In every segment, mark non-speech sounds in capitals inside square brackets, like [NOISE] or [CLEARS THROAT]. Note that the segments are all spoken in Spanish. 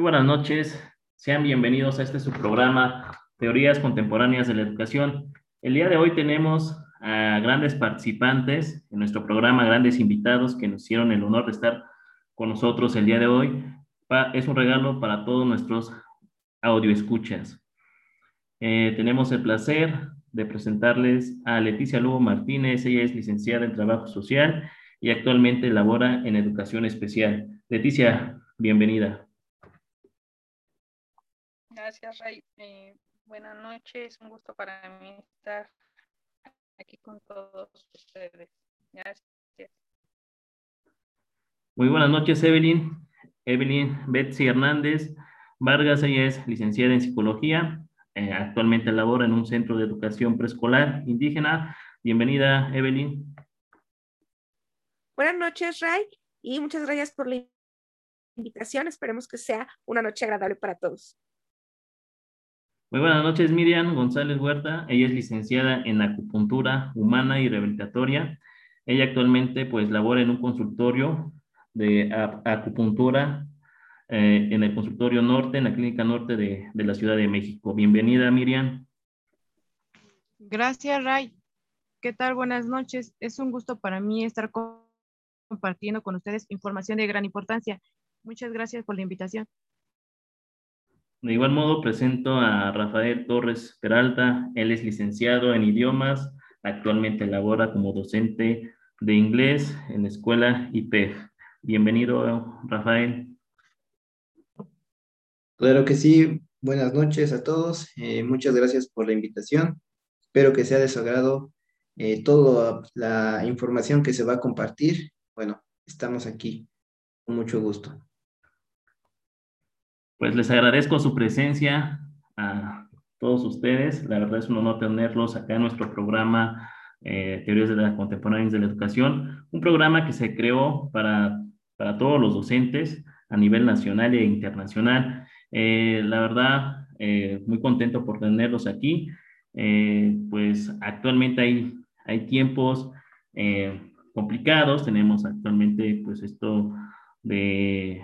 Muy buenas noches, sean bienvenidos a este su programa Teorías Contemporáneas de la Educación. El día de hoy tenemos a grandes participantes en nuestro programa, grandes invitados que nos hicieron el honor de estar con nosotros el día de hoy. Es un regalo para todos nuestros audio escuchas. Eh, tenemos el placer de presentarles a Leticia Lugo Martínez. Ella es licenciada en Trabajo Social y actualmente labora en Educación Especial. Leticia, bienvenida. Gracias, Ray. Eh, buenas noches. Un gusto para mí estar aquí con todos ustedes. Gracias. Muy buenas noches, Evelyn. Evelyn Betsy Hernández Vargas, ella es licenciada en psicología. Eh, actualmente labora en un centro de educación preescolar indígena. Bienvenida, Evelyn. Buenas noches, Ray, y muchas gracias por la invitación. Esperemos que sea una noche agradable para todos. Muy buenas noches, Miriam González Huerta. Ella es licenciada en acupuntura humana y rehabilitatoria. Ella actualmente pues labora en un consultorio de acupuntura eh, en el consultorio norte, en la clínica norte de, de la Ciudad de México. Bienvenida, Miriam. Gracias, Ray. ¿Qué tal? Buenas noches. Es un gusto para mí estar compartiendo con ustedes información de gran importancia. Muchas gracias por la invitación. De igual modo, presento a Rafael Torres Peralta. Él es licenciado en idiomas. Actualmente labora como docente de inglés en la escuela IPEF. Bienvenido, Rafael. Claro que sí. Buenas noches a todos. Eh, muchas gracias por la invitación. Espero que sea de su agrado eh, toda la información que se va a compartir. Bueno, estamos aquí con mucho gusto. Pues les agradezco su presencia a todos ustedes. La verdad es un honor tenerlos acá en nuestro programa eh, Teorías de la Contemporáneas de la Educación, un programa que se creó para, para todos los docentes a nivel nacional e internacional. Eh, la verdad, eh, muy contento por tenerlos aquí. pues actualmente hay, hay tiempos complicados. Tenemos actualmente pues esto de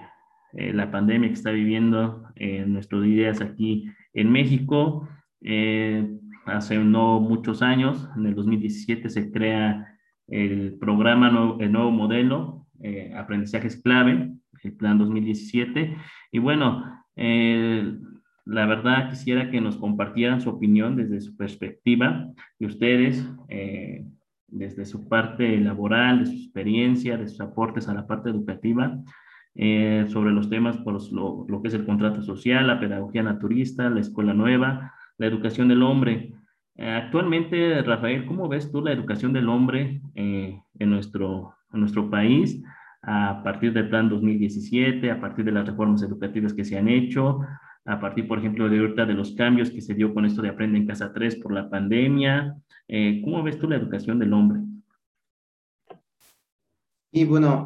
eh, la pandemia que está viviendo en nuestros días aquí en México. Eh, hace no muchos años, en el 2017, se crea el programa, el nuevo modelo, eh, Aprendizajes Clave, el Plan 2017. Y bueno, la verdad quisiera que nos compartieran su opinión desde su perspectiva de ustedes, desde su parte laboral, de su experiencia, de sus aportes a la parte educativa. Eh, sobre los temas, por lo, lo, que es el contrato social, la pedagogía naturista, la escuela nueva, la educación del hombre. Eh, actualmente, Rafael, ¿cómo ves tú la educación del hombre eh, en, nuestro, nuestro país a partir del plan 2017, a partir de las reformas educativas que se han hecho, a partir, por ejemplo, de ahorita de los cambios que se dio con esto de Aprende en Casa 3 por la pandemia? ¿Cómo ves tú la educación del hombre? Y bueno,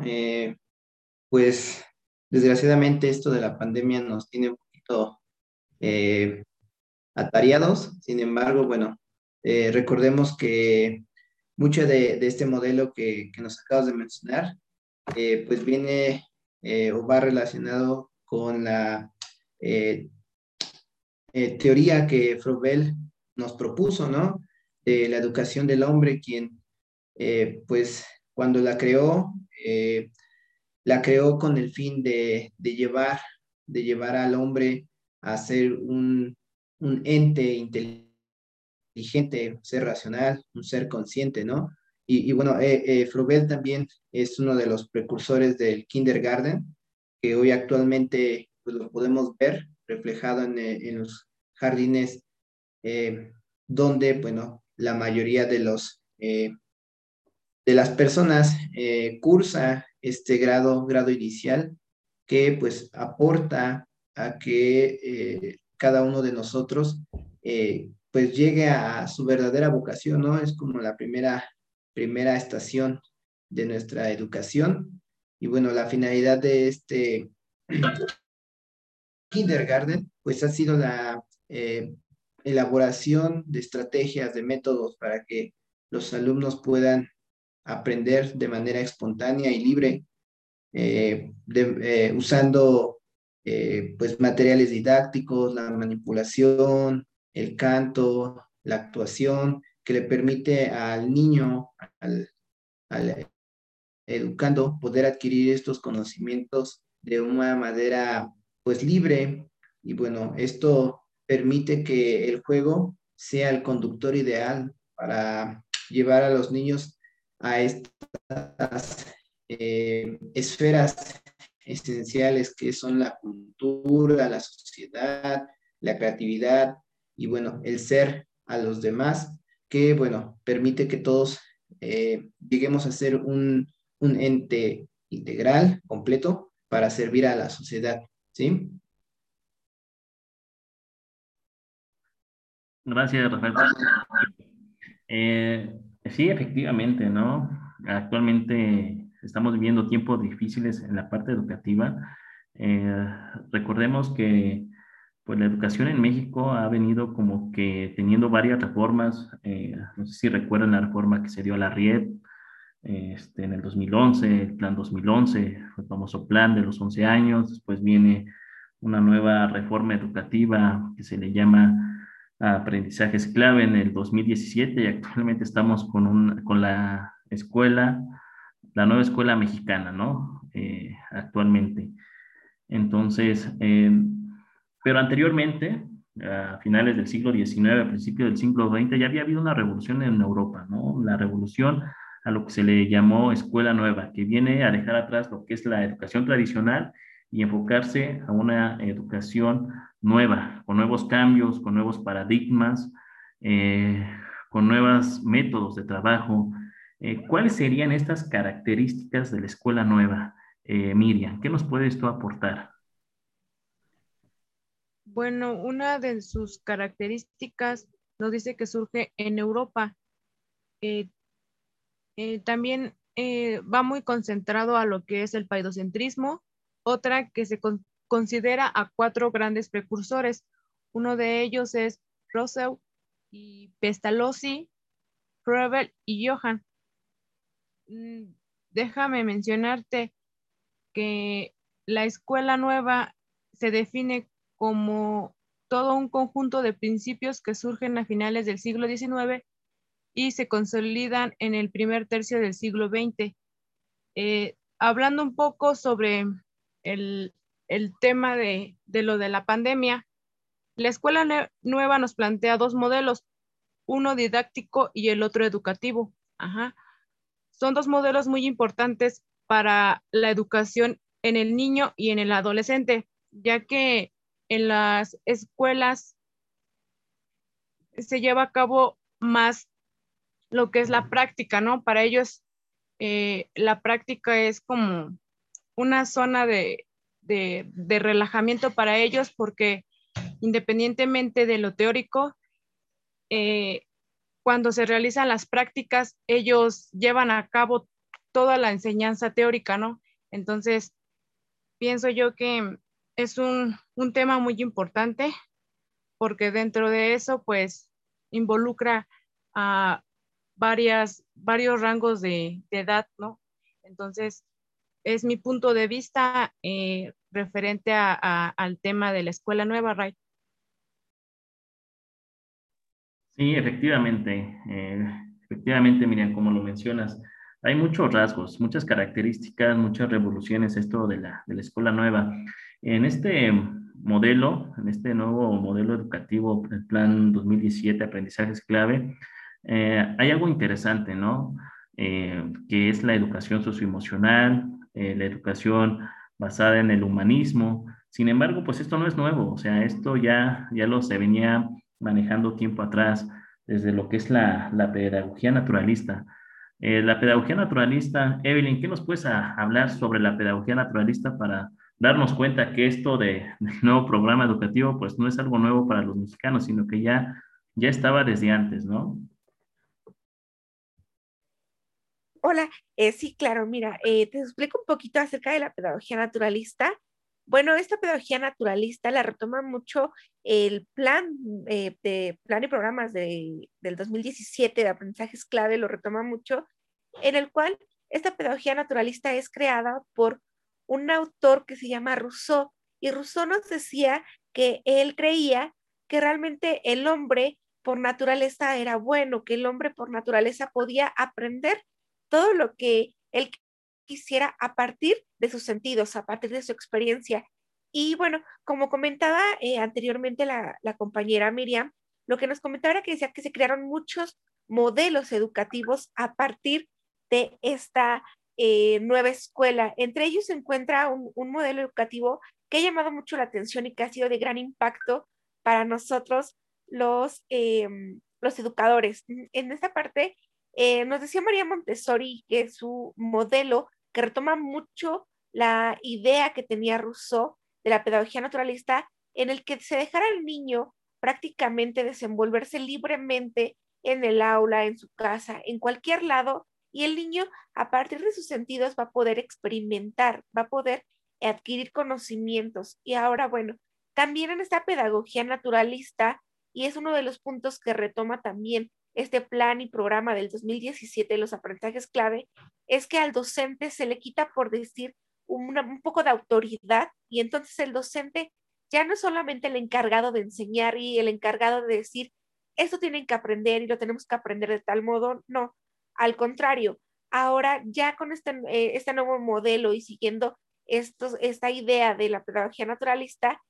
pues desgraciadamente esto de la pandemia nos tiene un poquito eh, atareados. Sin embargo, bueno, eh, recordemos que mucho de, este modelo que, nos acabas de mencionar, eh, pues viene o va relacionado con la teoría que Froebel nos propuso, ¿no? De la educación del hombre, quien, pues, cuando la creó, la creó con el fin de, llevar, de llevar al hombre a ser un, ente inteligente, un ser racional, un ser consciente, ¿no? Y, bueno, eh, eh también es uno de los precursores del kindergarten, que hoy actualmente pues, lo podemos ver reflejado en, eh, los jardines, eh, donde, bueno, la mayoría de los de las personas cursa este grado, grado inicial, que pues aporta a que eh, cada uno de nosotros eh, pues llegue a su verdadera vocación, ¿no? Es como la primera, primera estación de nuestra educación. Y bueno, la finalidad de este [CLEARS THROAT] kindergarten, pues ha sido la eh, elaboración de estrategias, de métodos para que los alumnos puedan aprender de manera espontánea y libre, eh, eh, usando eh, pues materiales didácticos, la manipulación, el canto, la actuación, que le permite al niño, al, educando, poder adquirir estos conocimientos de una manera pues libre. Y bueno, esto permite que el juego sea el conductor ideal para llevar a los niños a estas eh, esferas esenciales que son la cultura, la sociedad, la creatividad y bueno, el ser a los demás, que bueno, permite que todos eh, lleguemos a ser un, un ente integral, completo, para servir a la sociedad, ¿sí? Gracias, Rafael. Eh, sí, efectivamente, ¿no? Actualmente estamos viviendo tiempos difíciles en la parte educativa. Eh, recordemos que pues, la educación en México ha venido como que teniendo varias reformas. Eh, no sé si recuerdan la reforma que se dio a la RIED este, en el 2011, el plan 2011, el famoso plan de los 11 años. Después viene una nueva reforma educativa que se le llama aprendizajes clave en el 2017 y actualmente estamos con, un, con la escuela, la nueva escuela mexicana, ¿no? Eh, actualmente. Entonces, eh, pero anteriormente, a finales del siglo XIX, a principios del siglo XX, ya había habido una revolución en Europa, ¿no? La revolución a lo que se le llamó escuela nueva, que viene a dejar atrás lo que es la educación tradicional y enfocarse a una educación nueva, con nuevos cambios, con nuevos paradigmas, eh, con nuevos métodos de trabajo. Eh, ¿Cuáles serían estas características de la escuela nueva, eh, Miriam? ¿Qué nos puede esto aportar? Bueno, una de sus características nos dice que surge en Europa. también va muy concentrado a lo que es el paidocentrismo, otra que se considera a cuatro grandes precursores. Uno de ellos es Rousseau y Pestalozzi, Froebel y Johann. Mm, déjame mencionarte que la escuela nueva se define como todo un conjunto de principios que surgen a finales del siglo XIX y se consolidan en el primer tercio del siglo XX. Eh, hablando un poco sobre el, tema de, lo de la pandemia, la escuela nueva nos plantea dos modelos, uno didáctico y el otro educativo. Son dos modelos muy importantes para la educación en el niño y en el adolescente, ya que en las escuelas se lleva a cabo más lo que es la práctica, ¿no? Para ellos eh, la práctica es como una zona de, relajamiento para ellos porque independientemente de lo teórico, eh, cuando se realizan las prácticas, ellos llevan a cabo toda la enseñanza teórica, ¿no? Entonces, pienso yo que es un, tema muy importante porque dentro de eso, pues, involucra a varias, varios rangos de, de edad, ¿no? Entonces, es mi punto de vista eh, referente al tema de la escuela nueva, Ray. Sí, efectivamente, eh, efectivamente, Miriam, como lo mencionas, hay muchos rasgos, muchas características, muchas revoluciones esto de la, de la escuela nueva. En este modelo, en este nuevo modelo educativo, el plan 2017, aprendizajes clave, eh, hay algo interesante, ¿no? que es la educación socioemocional, eh, la educación basada en el humanismo. Sin embargo, pues esto no es nuevo, o sea, esto ya, ya lo se venía manejando tiempo atrás, desde lo que es la, la pedagogía naturalista. Eh, la pedagogía naturalista, Evelyn, ¿qué nos puedes hablar sobre la pedagogía naturalista para darnos cuenta que esto de, del nuevo programa educativo, pues no es algo nuevo para los mexicanos, sino que ya, ya estaba desde antes, ¿no? Hola, eh, sí, claro, mira, eh, te explico un poquito acerca de la pedagogía naturalista. Bueno, esta pedagogía naturalista la retoma mucho el plan eh, de plan y programas de, del 2017 de aprendizajes clave, lo retoma mucho, en el cual esta pedagogía naturalista es creada por un autor que se llama Rousseau Y Rousseau nos decía que él creía que realmente el hombre por naturaleza era bueno, que el hombre por naturaleza podía aprender todo lo que él quisiera a partir de sus sentidos, a partir de su experiencia. Y bueno, como comentaba eh, anteriormente la, compañera Miriam, lo que nos comentaba era que decía que se crearon muchos modelos educativos a partir de esta eh, nueva escuela. Entre ellos se encuentra un, modelo educativo que ha llamado mucho la atención y que ha sido de gran impacto para nosotros los, los educadores. En esta parte, eh, nos decía María Montessori que su modelo, que retoma mucho la idea que tenía Rousseau de la pedagogía naturalista, en el que se dejara al niño prácticamente desenvolverse libremente en el aula, en su casa, en cualquier lado, y el niño a partir de sus sentidos va a poder experimentar, va a poder adquirir conocimientos. Y ahora, bueno, también en esta pedagogía naturalista, y es uno de los puntos que retoma también este plan y programa del 2017, los aprendizajes clave, es que al docente se le quita, por decir, un poco de autoridad y entonces el docente ya no es solamente el encargado de enseñar y el encargado de decir, esto tienen que aprender y lo tenemos que aprender de tal modo, no, al contrario, ahora ya con este, eh, este nuevo modelo y siguiendo estos, esta idea de la pedagogía naturalista,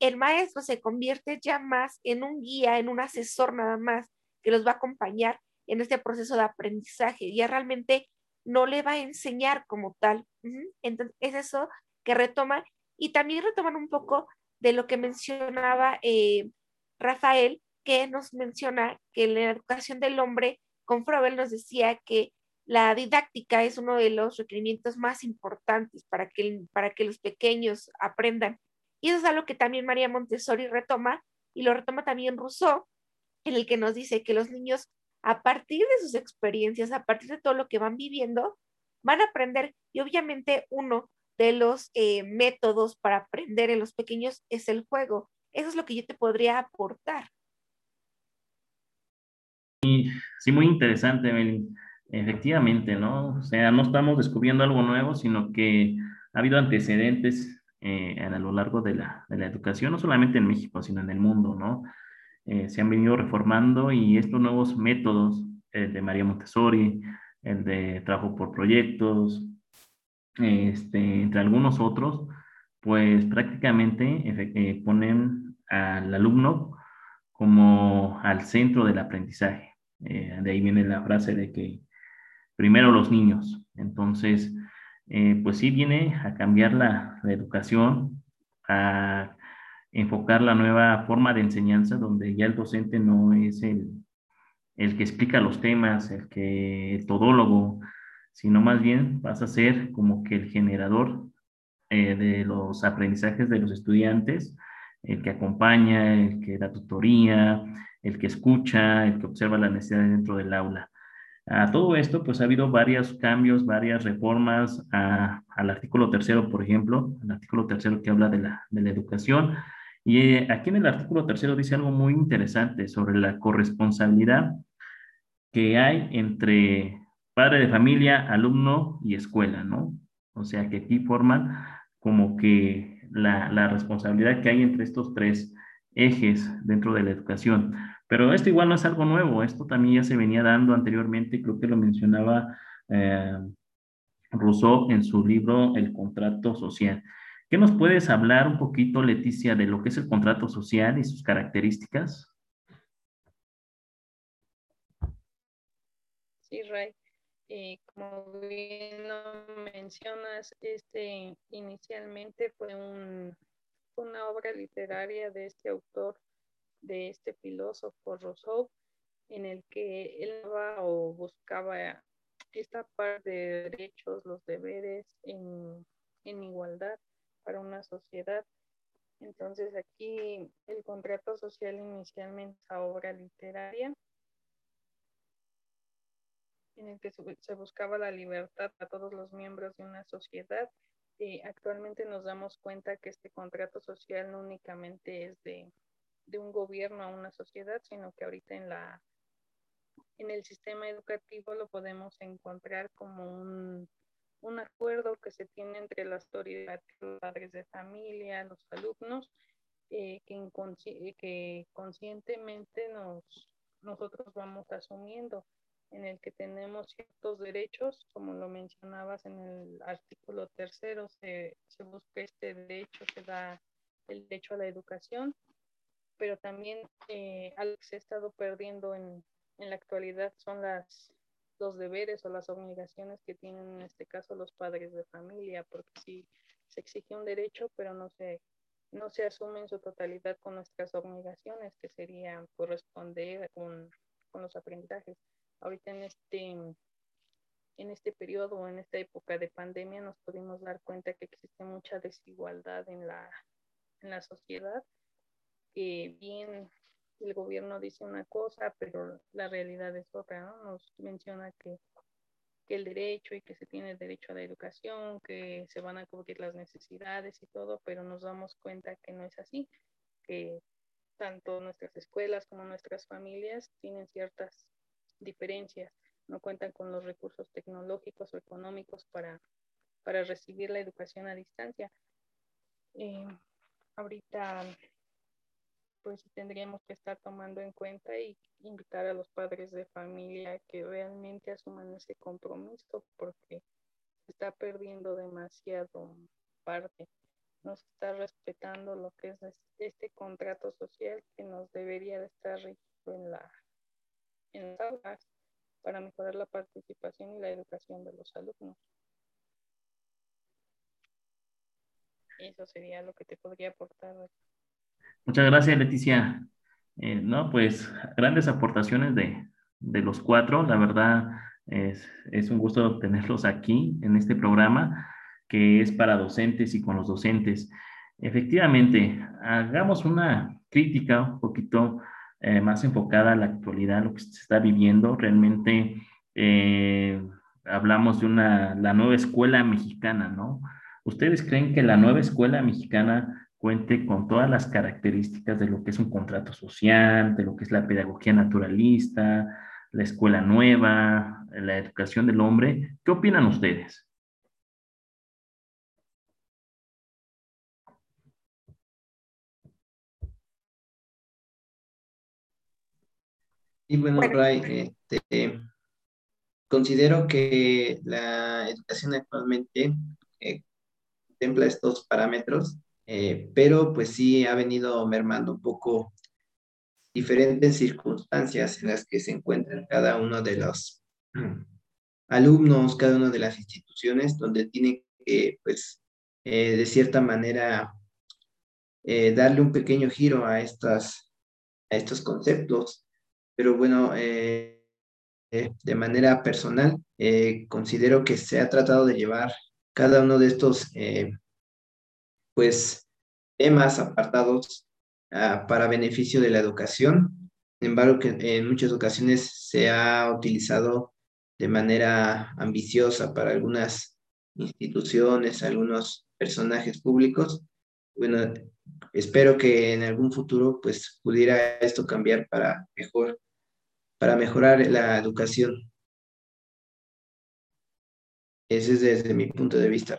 el maestro se convierte ya más en un guía, en un asesor nada más, que los va a acompañar en este proceso de aprendizaje. Ya realmente no le va a enseñar como tal. Entonces, es eso que retoma y también retoman un poco de lo que mencionaba eh, Rafael, que nos menciona que en la educación del hombre, con Froebel nos decía que la didáctica es uno de los requerimientos más importantes para que, para que los pequeños aprendan. Y eso es algo que también María Montessori retoma y lo retoma también Rousseau, en el que nos dice que los niños, a partir de sus experiencias, a partir de todo lo que van viviendo, van a aprender y obviamente uno de los eh, métodos para aprender en los pequeños es el juego. Eso es lo que yo te podría aportar. Sí, muy interesante. Efectivamente, ¿no? O sea, no estamos descubriendo algo nuevo, sino que ha habido antecedentes eh, a lo largo de la, de la, educación, no solamente en México, sino en el mundo, ¿no? Eh, se han venido reformando y estos nuevos métodos, el de María Montessori, el de trabajo por proyectos, este, entre algunos otros, pues prácticamente eh, ponen al alumno como al centro del aprendizaje. de ahí viene la frase de que primero los niños. Entonces, eh, pues sí viene a cambiar la, educación, a enfocar la nueva forma de enseñanza, donde ya el docente no es el, el que explica los temas, el que el todólogo, sino más bien vas a ser como que el generador eh, de los aprendizajes de los estudiantes, el que acompaña, el que da tutoría, el que escucha, el que observa las necesidades dentro del aula. A todo esto, pues ha habido varios cambios, varias reformas al artículo tercero, por ejemplo, al artículo tercero que habla de la, de la educación. Y eh, aquí en el artículo tercero dice algo muy interesante sobre la corresponsabilidad que hay entre padre de familia, alumno y escuela, ¿no? O sea, que aquí forman como que la, responsabilidad que hay entre estos tres ejes dentro de la educación. Pero esto igual no es algo nuevo, esto también ya se venía dando anteriormente, creo que lo mencionaba eh, Rousseau en su libro El contrato social. ¿Qué nos puedes hablar un poquito, Leticia, de lo que es el contrato social y sus características? Sí, Ray. Como bien lo mencionas, este inicialmente fue una obra literaria de este autor de este filósofo Rousseau, en el que él o buscaba esta parte de derechos, los deberes en igualdad para una sociedad. Entonces aquí el contrato social inicialmente esa obra literaria en el que se buscaba la libertad a todos los miembros de una sociedad. y actualmente nos damos cuenta que este contrato social no únicamente es de de un gobierno a una sociedad, sino que ahorita en la en el sistema educativo lo podemos encontrar como un, un acuerdo que se tiene entre las autoridades, los padres de familia, los alumnos, eh, que, que conscientemente nos, nosotros vamos asumiendo en el que tenemos ciertos derechos, como lo mencionabas en el artículo tercero, se, se busca este derecho, se da el derecho a la educación, pero también eh, algo que se ha estado perdiendo en, en la actualidad son las, los deberes o las obligaciones que tienen en este caso los padres de familia, porque sí se exige un derecho, pero no se, no se asume en su totalidad con nuestras obligaciones, que serían corresponder con, con los aprendizajes. Ahorita en este, en este periodo, en esta época de pandemia, nos pudimos dar cuenta que existe mucha desigualdad en la, en la sociedad que bien el gobierno dice una cosa, pero la realidad es otra, ¿no? Nos menciona que, que, el derecho y que se tiene el derecho a la educación, que se van a cubrir las necesidades y todo, pero nos damos cuenta que no es así, que tanto nuestras escuelas como nuestras familias tienen ciertas diferencias, no cuentan con los recursos tecnológicos o económicos para, para recibir la educación a distancia. Eh, ahorita pues tendríamos que estar tomando en cuenta y invitar a los padres de familia que realmente asuman ese compromiso porque se está perdiendo demasiado parte. No se está respetando lo que es este contrato social que nos debería de estar rígido en, la, en las aulas para mejorar la participación y la educación de los alumnos. Eso sería lo que te podría aportar. Muchas gracias, Leticia. Eh, no, pues grandes aportaciones de, de los cuatro. La verdad es, es, un gusto tenerlos aquí en este programa que es para docentes y con los docentes. Efectivamente, hagamos una crítica un poquito eh, más enfocada a la actualidad, lo que se está viviendo. Realmente eh, hablamos de una, la nueva escuela mexicana, ¿no? ¿Ustedes creen que la nueva escuela mexicana cuente con todas las características de lo que es un contrato social, de lo que es la pedagogía naturalista, la escuela nueva, la educación del hombre? ¿Qué opinan ustedes? Y bueno, Ray, este, considero que la educación actualmente eh, contempla estos parámetros, eh, pero pues sí ha venido mermando un poco diferentes circunstancias en las que se encuentran cada uno de los alumnos, cada una de las instituciones, donde tiene que, pues, eh, de cierta manera, darle un pequeño giro a, estas, a estos conceptos. Pero bueno, eh, eh, de manera personal, eh, considero que se ha tratado de llevar cada uno de estos, pues, temas apartados ah, para beneficio de la educación. Sin embargo, que en muchas ocasiones se ha utilizado de manera ambiciosa para algunas instituciones, algunos personajes públicos. Bueno, espero que en algún futuro pues pudiera esto cambiar para mejor para mejorar la educación. Ese es desde mi punto de vista.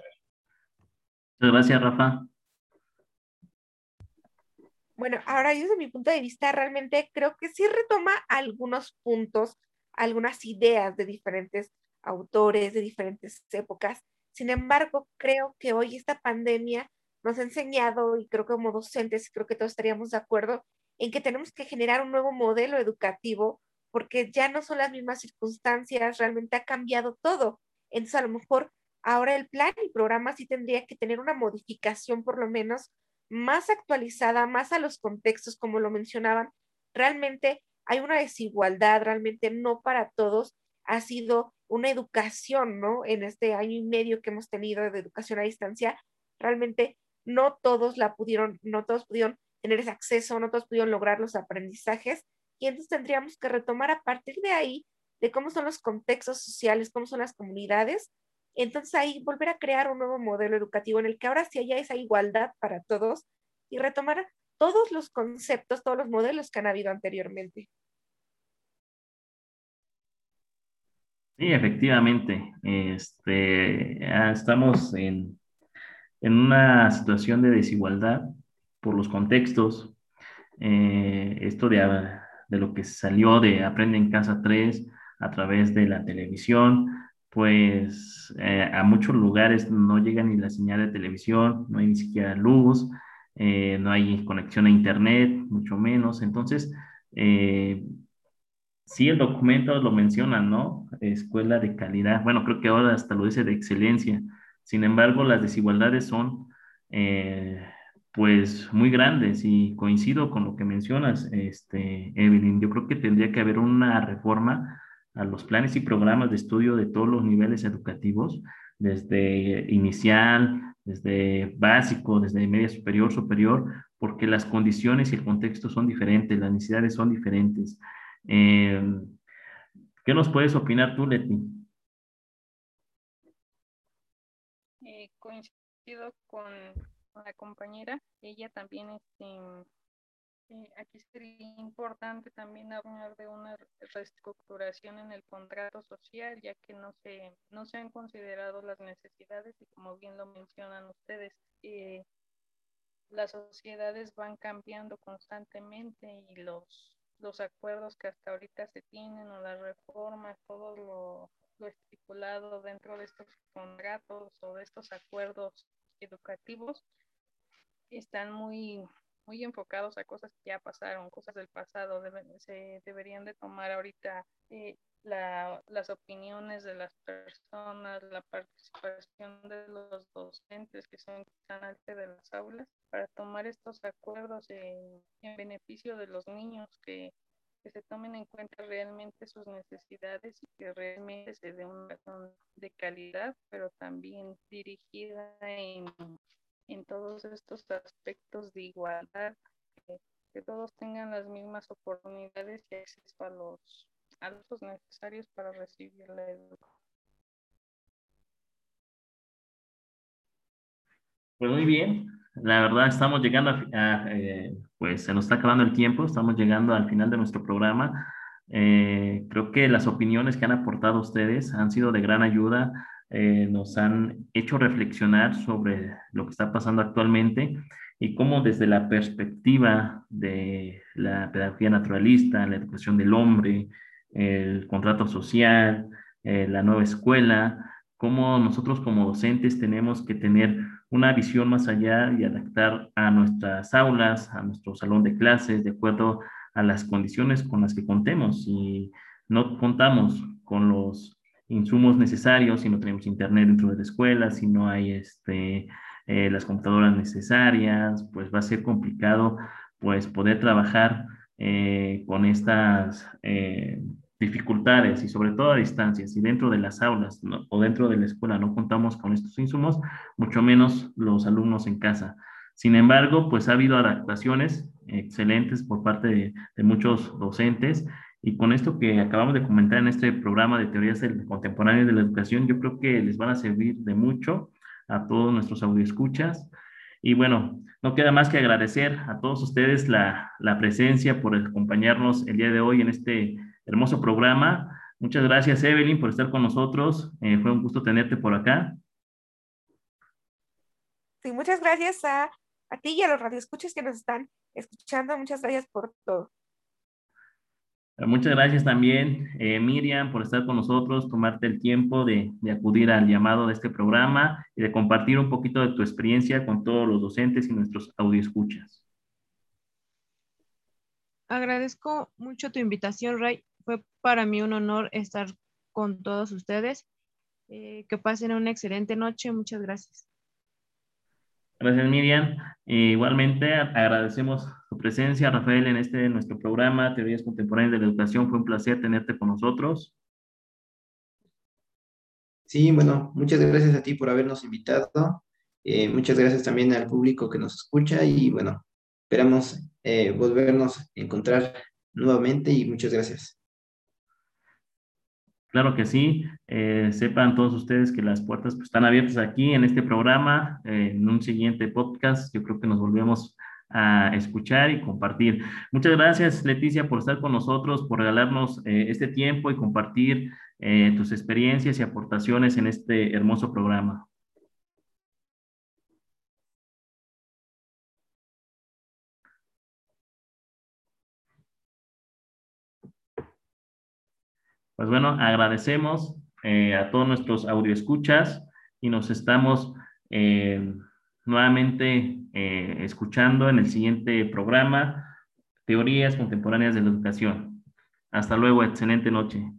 Muchas gracias, Rafa. Bueno, ahora yo desde mi punto de vista realmente creo que sí retoma algunos puntos, algunas ideas de diferentes autores, de diferentes épocas. Sin embargo, creo que hoy esta pandemia nos ha enseñado, y creo que como docentes, creo que todos estaríamos de acuerdo, en que tenemos que generar un nuevo modelo educativo porque ya no son las mismas circunstancias, realmente ha cambiado todo. Entonces, a lo mejor ahora el plan y programa sí tendría que tener una modificación por lo menos más actualizada, más a los contextos, como lo mencionaban. Realmente hay una desigualdad, realmente no para todos. Ha sido una educación, ¿no? En este año y medio que hemos tenido de educación a distancia, realmente no todos la pudieron, no todos pudieron tener ese acceso, no todos pudieron lograr los aprendizajes y entonces tendríamos que retomar a partir de ahí, de cómo son los contextos sociales, cómo son las comunidades, entonces ahí volver a crear un nuevo modelo educativo en el que ahora sí haya esa igualdad para todos y retomar todos los conceptos, todos los modelos que han habido anteriormente. Sí, efectivamente. Este, estamos en, en una situación de desigualdad por los contextos. Eh, esto de, de, lo que salió de Aprende en Casa 3 a través de la televisión, pues eh, a muchos lugares no llega ni la señal de televisión, no hay ni siquiera luz, eh, no hay conexión a internet, mucho menos. Entonces, sí, el documento lo menciona, ¿no? Escuela de calidad. Bueno, creo que ahora hasta lo dice de excelencia. Sin embargo, las desigualdades son eh, pues muy grandes y coincido con lo que mencionas, este, Evelyn. Yo creo que tendría que haber una reforma a los planes y programas de estudio de todos los niveles educativos, desde inicial, desde básico, desde media superior, superior, porque las condiciones y el contexto son diferentes, las necesidades son diferentes. Eh, ¿Qué nos puedes opinar tú, Leti? coincido con, la compañera, ella también, este, eh, aquí sería importante también hablar de una reestructuración en el contrato social, ya que no se, no se han considerado las necesidades y como bien lo mencionan ustedes, eh, las sociedades van cambiando constantemente y los, los acuerdos que hasta ahorita se tienen o las reformas, todo lo, lo estipulado dentro de estos contratos o de estos acuerdos educativos están muy, muy enfocados a cosas que ya pasaron, cosas del pasado. se deberían de tomar ahorita eh, la, las opiniones de las personas, la participación de los docentes que son al de las aulas para tomar estos acuerdos en, en beneficio de los niños que que se tomen en cuenta realmente sus necesidades y que realmente se dé una razón de calidad, pero también dirigida en, en todos estos aspectos de igualdad, que, que, todos tengan las mismas oportunidades y acceso a los, a los necesarios para recibir la educación. Pues muy bien, la verdad estamos llegando a, eh, pues se nos está acabando el tiempo, estamos llegando al final de nuestro programa. Eh, creo que las opiniones que han aportado ustedes han sido de gran ayuda, eh, nos han hecho reflexionar sobre lo que está pasando actualmente y cómo desde la perspectiva de la pedagogía naturalista, la educación del hombre, el contrato social, la nueva escuela, cómo nosotros como docentes tenemos que tener una visión más allá y adaptar a nuestras aulas, a nuestro salón de clases, de acuerdo a las condiciones con las que contemos. Si no contamos con los insumos necesarios, si no tenemos internet dentro de la escuela, si no hay este, eh, las computadoras necesarias, pues va a ser complicado pues poder trabajar eh, con estas eh, dificultades y sobre todo a distancias y dentro de las aulas o dentro de la escuela no contamos con estos insumos, mucho menos los alumnos en casa. Sin embargo, pues ha habido adaptaciones excelentes por parte de muchos docentes y con esto que acabamos de comentar en este programa de teorías contemporáneas de la educación, yo creo que les van a servir de mucho a todos nuestros audioescuchas. Y bueno, no queda más que agradecer a todos ustedes la, la presencia por acompañarnos el día de hoy en este hermoso programa. Muchas gracias, Evelyn, por estar con nosotros. Eh, fue un gusto tenerte por acá. Sí, muchas gracias a, a ti y a los radioescuchas que nos están escuchando. Muchas gracias por todo. Muchas gracias también, eh, Miriam, por estar con nosotros, tomarte el tiempo de, acudir al llamado de este programa y de compartir un poquito de tu experiencia con todos los docentes y nuestros audioescuchas. Agradezco mucho tu invitación, Ray. Fue para mí un honor estar con todos ustedes. Eh, que pasen una excelente noche. Muchas gracias. Gracias, Miriam. igualmente agradecemos tu presencia, Rafael, en este nuestro programa, Teorías Contemporáneas de la Educación. Fue un placer tenerte con nosotros. Sí, bueno, muchas gracias a ti por habernos invitado. Eh, muchas gracias también al público que nos escucha y bueno, esperamos eh, volvernos a encontrar nuevamente y muchas gracias. Claro que sí. Eh, sepan todos ustedes que las puertas pues, están abiertas aquí en este programa. Eh, en un siguiente podcast, yo creo que nos volvemos a escuchar y compartir. Muchas gracias, Leticia, por estar con nosotros, por regalarnos eh, este tiempo y compartir tus experiencias y aportaciones en este hermoso programa. Pues bueno, agradecemos eh, a todos nuestros audioescuchas y nos estamos eh, nuevamente escuchando en el siguiente programa, Teorías Contemporáneas de la Educación. Hasta luego, excelente noche.